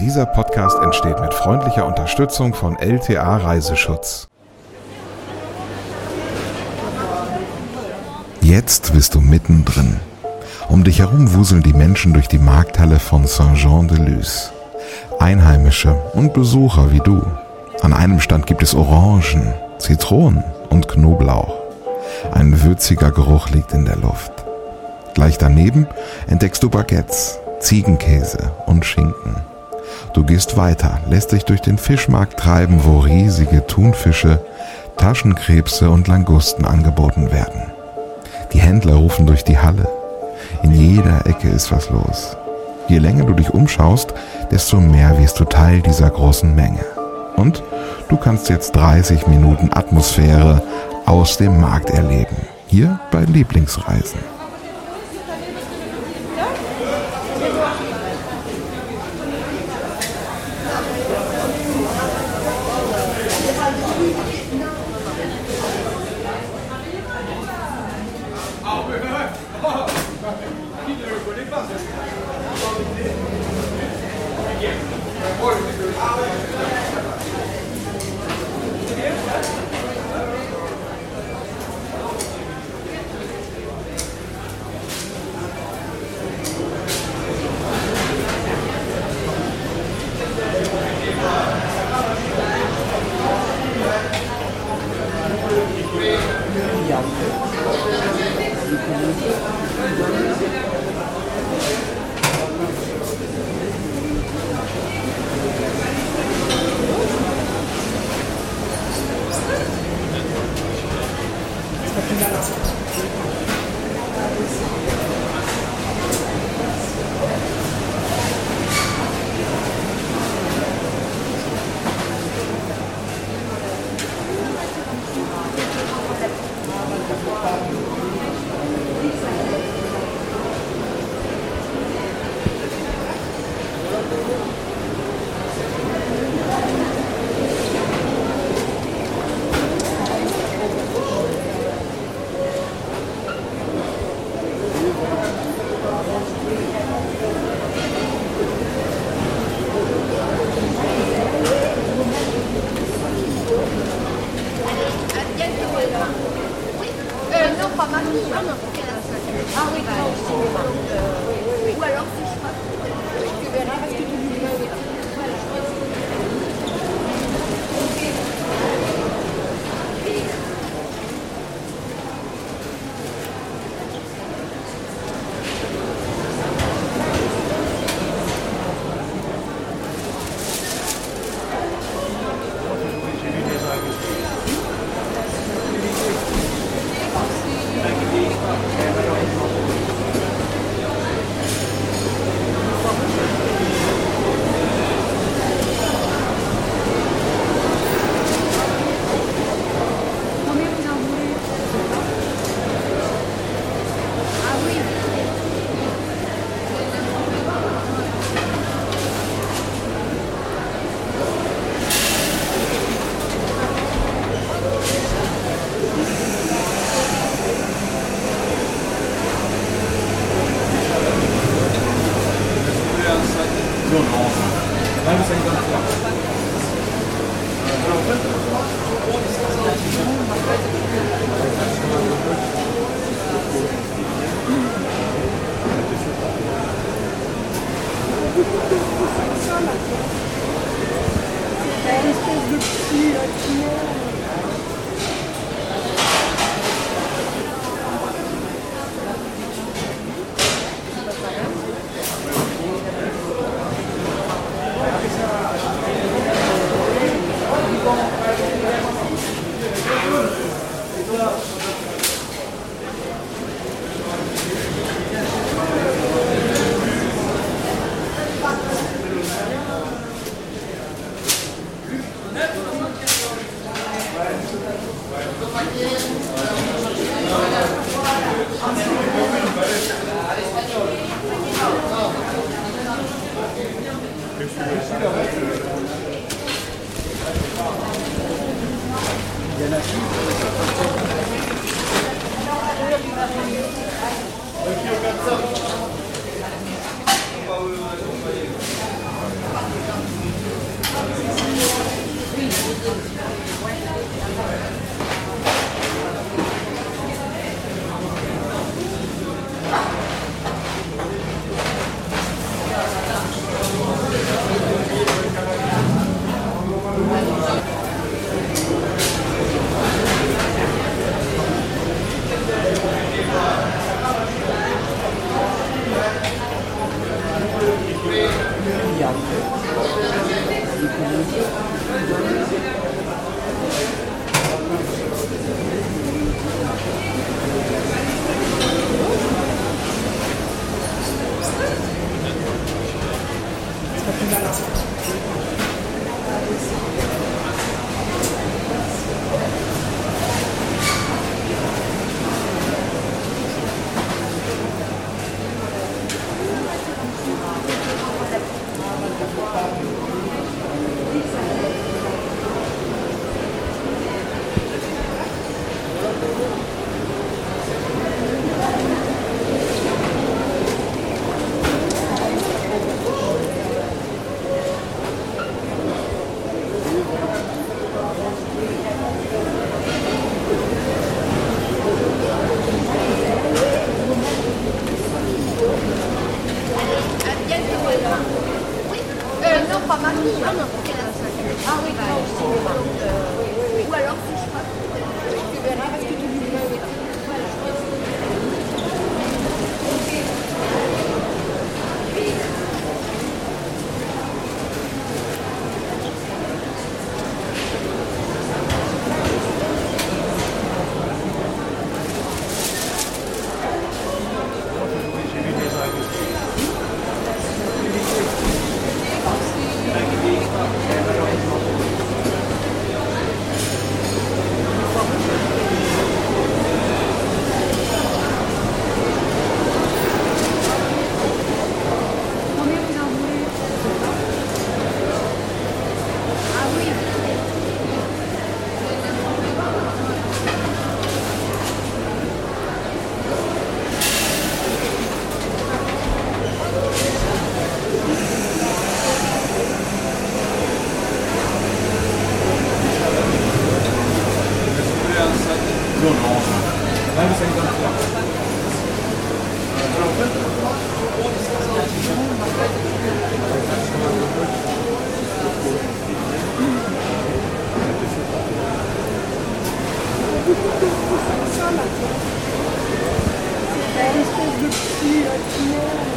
Dieser Podcast entsteht mit freundlicher Unterstützung von LTA Reiseschutz. Jetzt bist du mittendrin. Um dich herum wuseln die Menschen durch die Markthalle von Saint-Jean-de-Luz. Einheimische und Besucher wie du. An einem Stand gibt es Orangen, Zitronen und Knoblauch. Ein würziger Geruch liegt in der Luft. Gleich daneben entdeckst du Baguettes, Ziegenkäse und Schinken. Du gehst weiter, lässt dich durch den Fischmarkt treiben, wo riesige Thunfische, Taschenkrebse und Langusten angeboten werden. Die Händler rufen durch die Halle. In jeder Ecke ist was los. Je länger du dich umschaust, desto mehr wirst du Teil dieser großen Menge. Und du kannst jetzt 30 Minuten Atmosphäre aus dem Markt erleben. Hier bei Lieblingsreisen. Yeah, I. Il y une espèce de petit euh,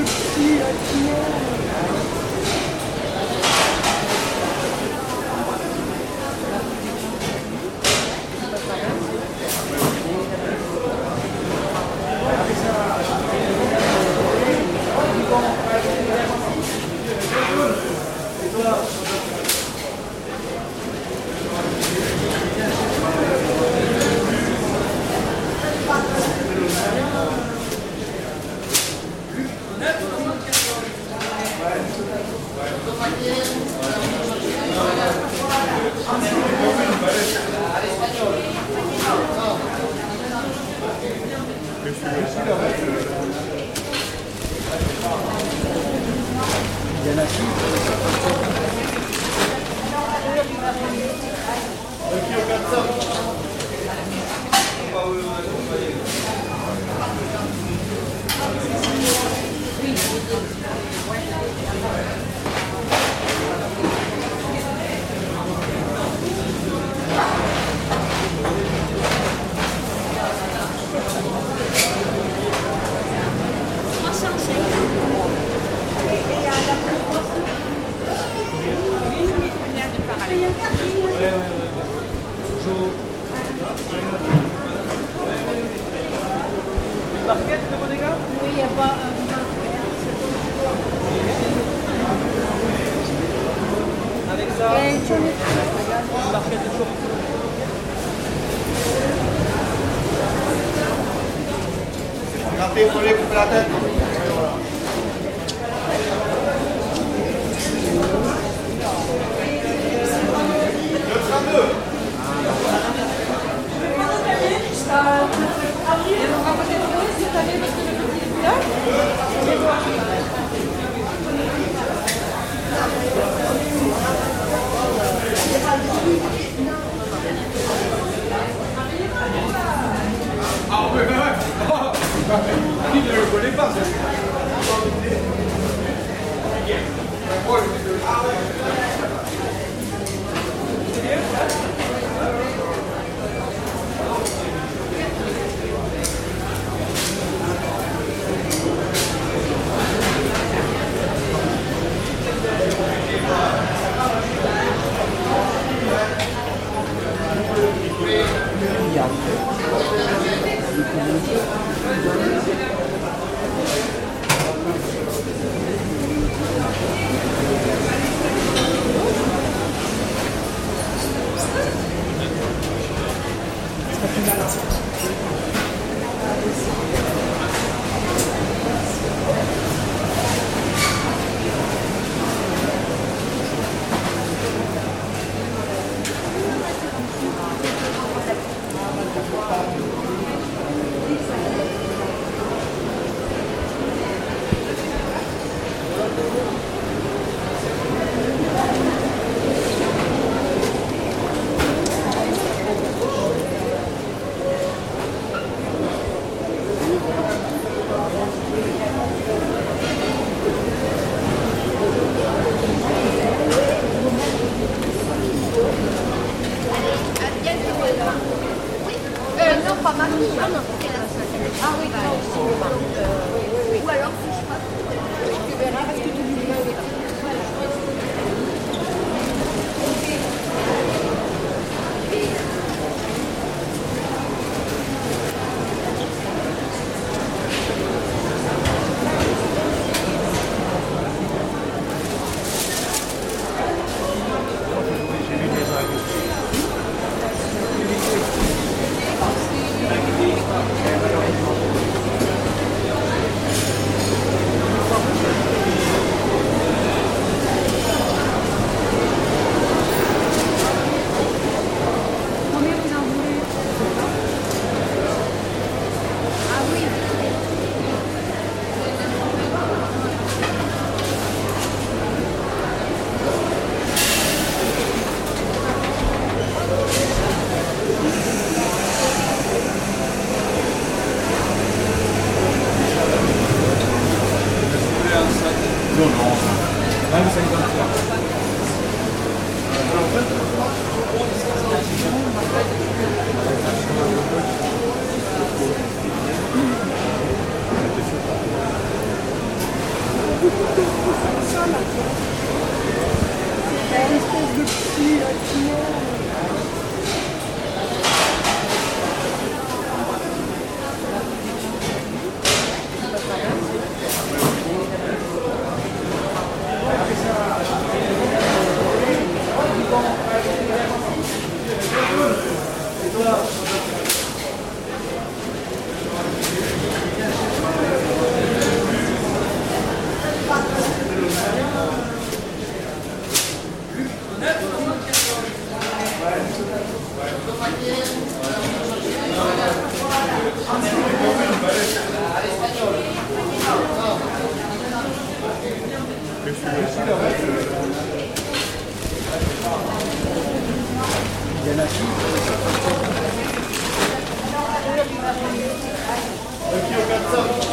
could see, I know. Et on va peut-être le petit C'est pas plus mal, hein. 出なし。Thank you,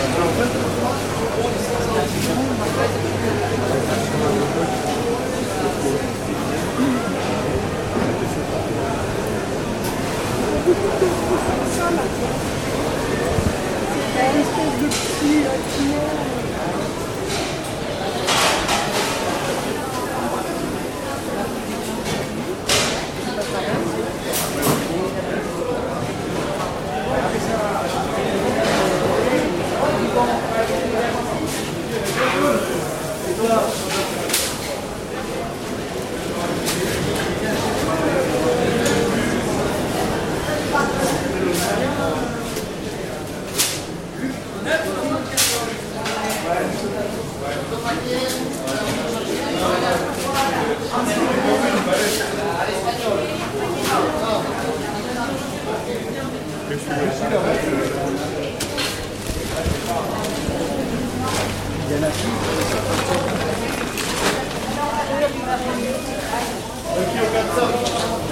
C'est une espèce de petit tuyau. Aqui o capitão.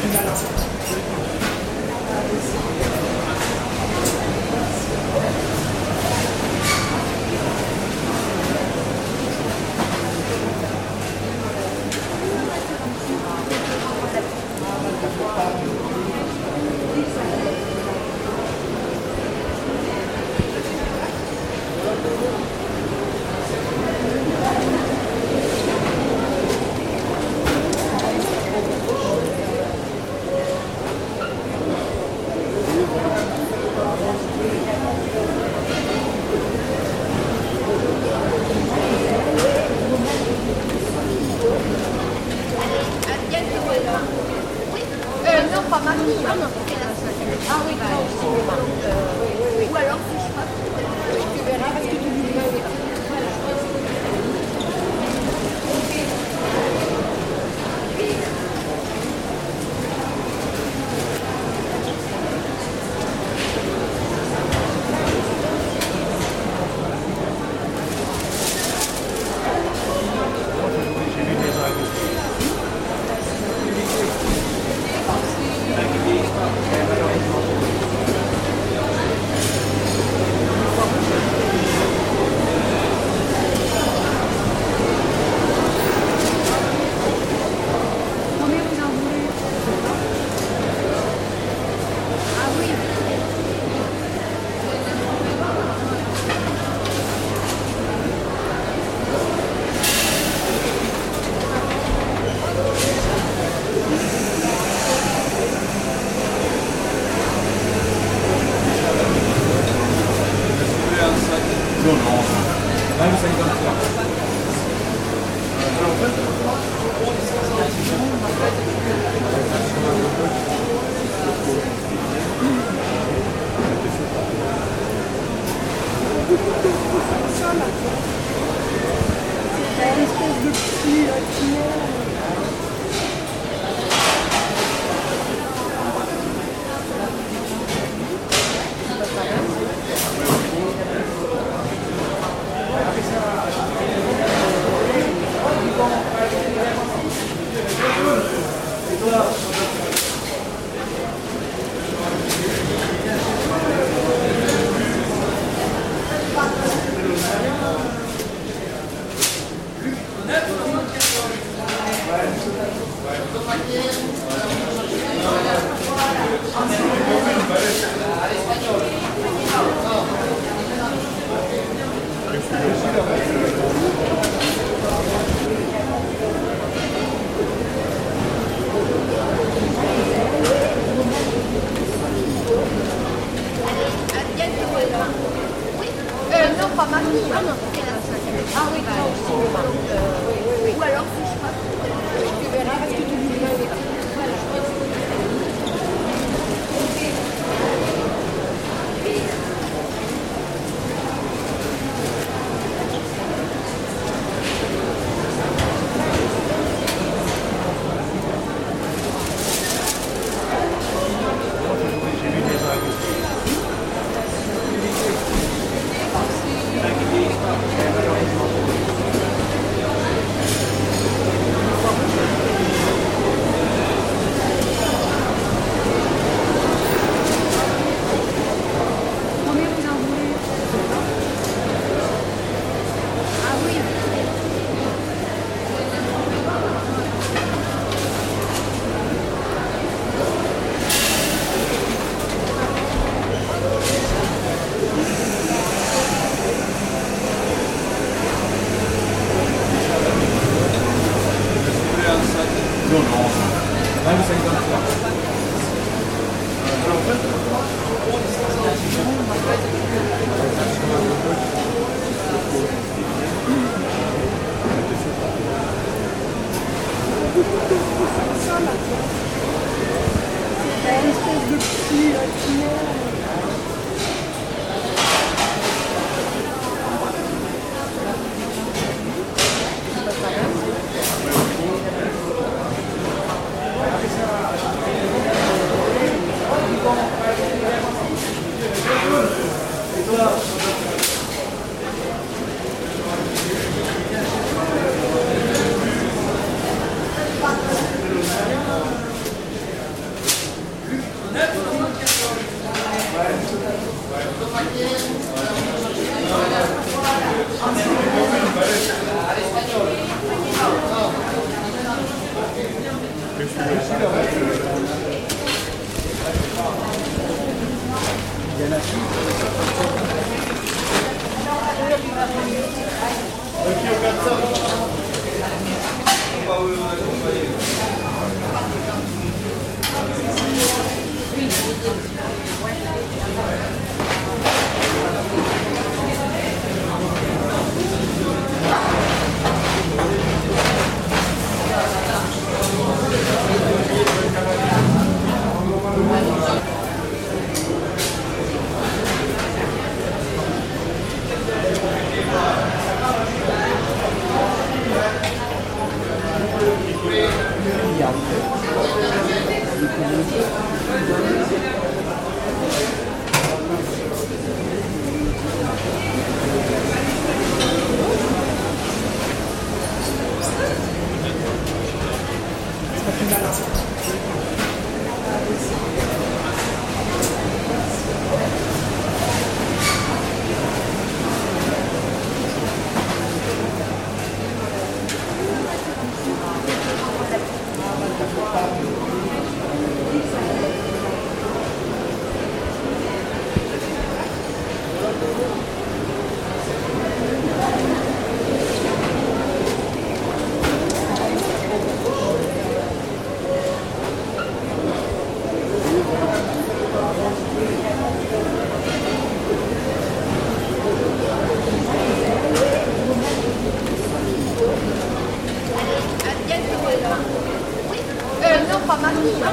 Gracias.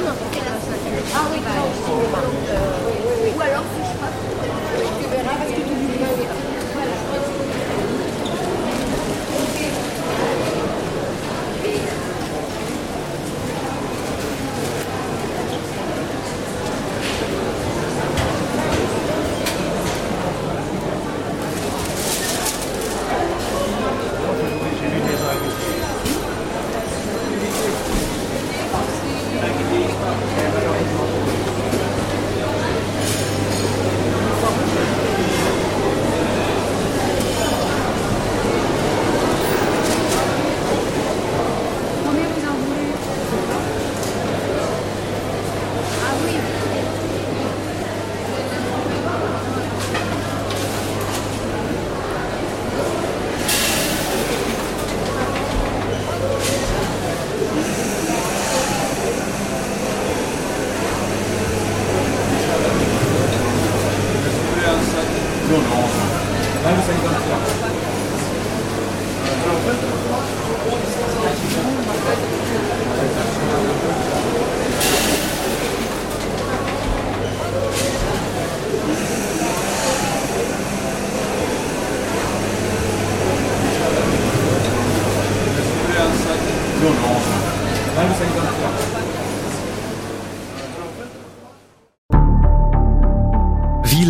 Tama po. Ah, wait.